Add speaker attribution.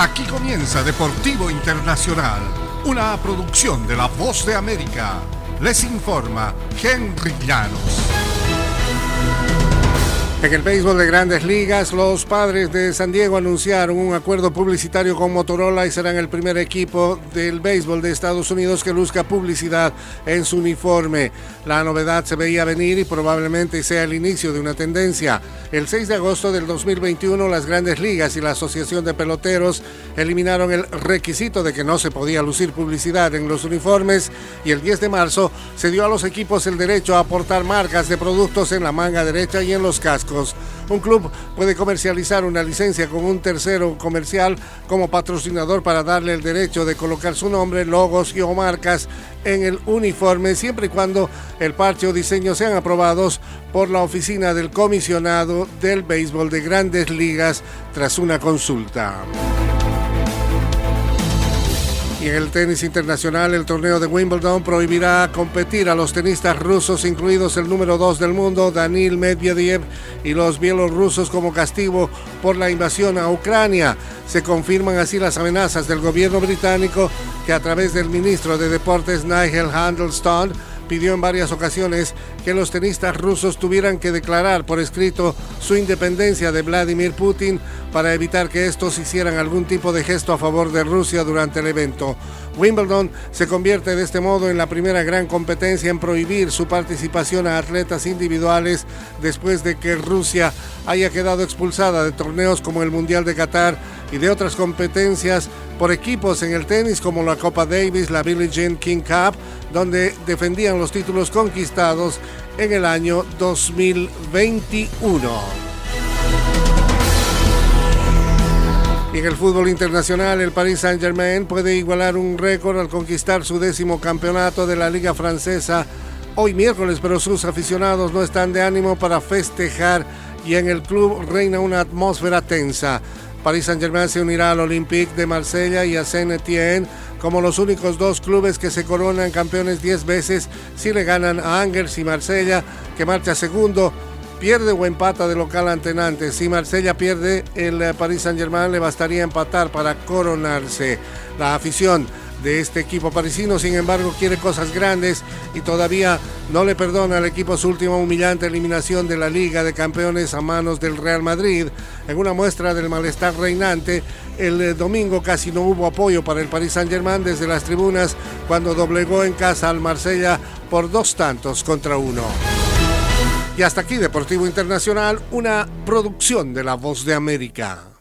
Speaker 1: Aquí comienza Deportivo Internacional, una producción de La Voz de América. Les informa Henry Llanos.
Speaker 2: En el béisbol de grandes ligas, los padres de San Diego anunciaron un acuerdo publicitario con Motorola y serán el primer equipo del béisbol de Estados Unidos que luzca publicidad en su uniforme. La novedad se veía venir y probablemente sea el inicio de una tendencia. El 6 de agosto del 2021, las grandes ligas y la Asociación de Peloteros eliminaron el requisito de que no se podía lucir publicidad en los uniformes y el 10 de marzo se dio a los equipos el derecho a aportar marcas de productos en la manga derecha y en los cascos. Un club puede comercializar una licencia con un tercero comercial como patrocinador para darle el derecho de colocar su nombre, logos y o marcas en el uniforme siempre y cuando el parche o diseño sean aprobados por la oficina del comisionado del béisbol de grandes ligas tras una consulta. Y en el tenis internacional, el torneo de Wimbledon prohibirá competir a los tenistas rusos, incluidos el número 2 del mundo, Danil Medvedev, y los bielorrusos como castigo por la invasión a Ucrania. Se confirman así las amenazas del gobierno británico que a través del ministro de Deportes Nigel Handelston pidió en varias ocasiones que los tenistas rusos tuvieran que declarar por escrito su independencia de Vladimir Putin para evitar que estos hicieran algún tipo de gesto a favor de Rusia durante el evento. Wimbledon se convierte de este modo en la primera gran competencia en prohibir su participación a atletas individuales después de que Rusia haya quedado expulsada de torneos como el Mundial de Qatar y de otras competencias por equipos en el tenis como la Copa Davis, la Billie Jean King Cup, donde defendían los títulos conquistados en el año 2021. Y en el fútbol internacional, el Paris Saint-Germain puede igualar un récord al conquistar su décimo campeonato de la Liga Francesa hoy miércoles, pero sus aficionados no están de ánimo para festejar y en el club reina una atmósfera tensa. Paris Saint-Germain se unirá al Olympique de Marsella y a Saint-Étienne como los únicos dos clubes que se coronan campeones 10 veces si le ganan a Angers y Marsella, que marcha segundo, pierde o empata de local ante Nantes. Si Marsella pierde, el eh, Paris Saint-Germain le bastaría empatar para coronarse. La afición de este equipo parisino, sin embargo, quiere cosas grandes y todavía no le perdona al equipo su última humillante eliminación de la Liga de Campeones a manos del Real Madrid. En una muestra del malestar reinante, el eh, domingo casi no hubo apoyo para el Paris Saint-Germain desde las tribunas cuando doblegó en casa al Marsella por dos tantos contra uno. Y hasta aquí Deportivo Internacional, una producción de La Voz de América.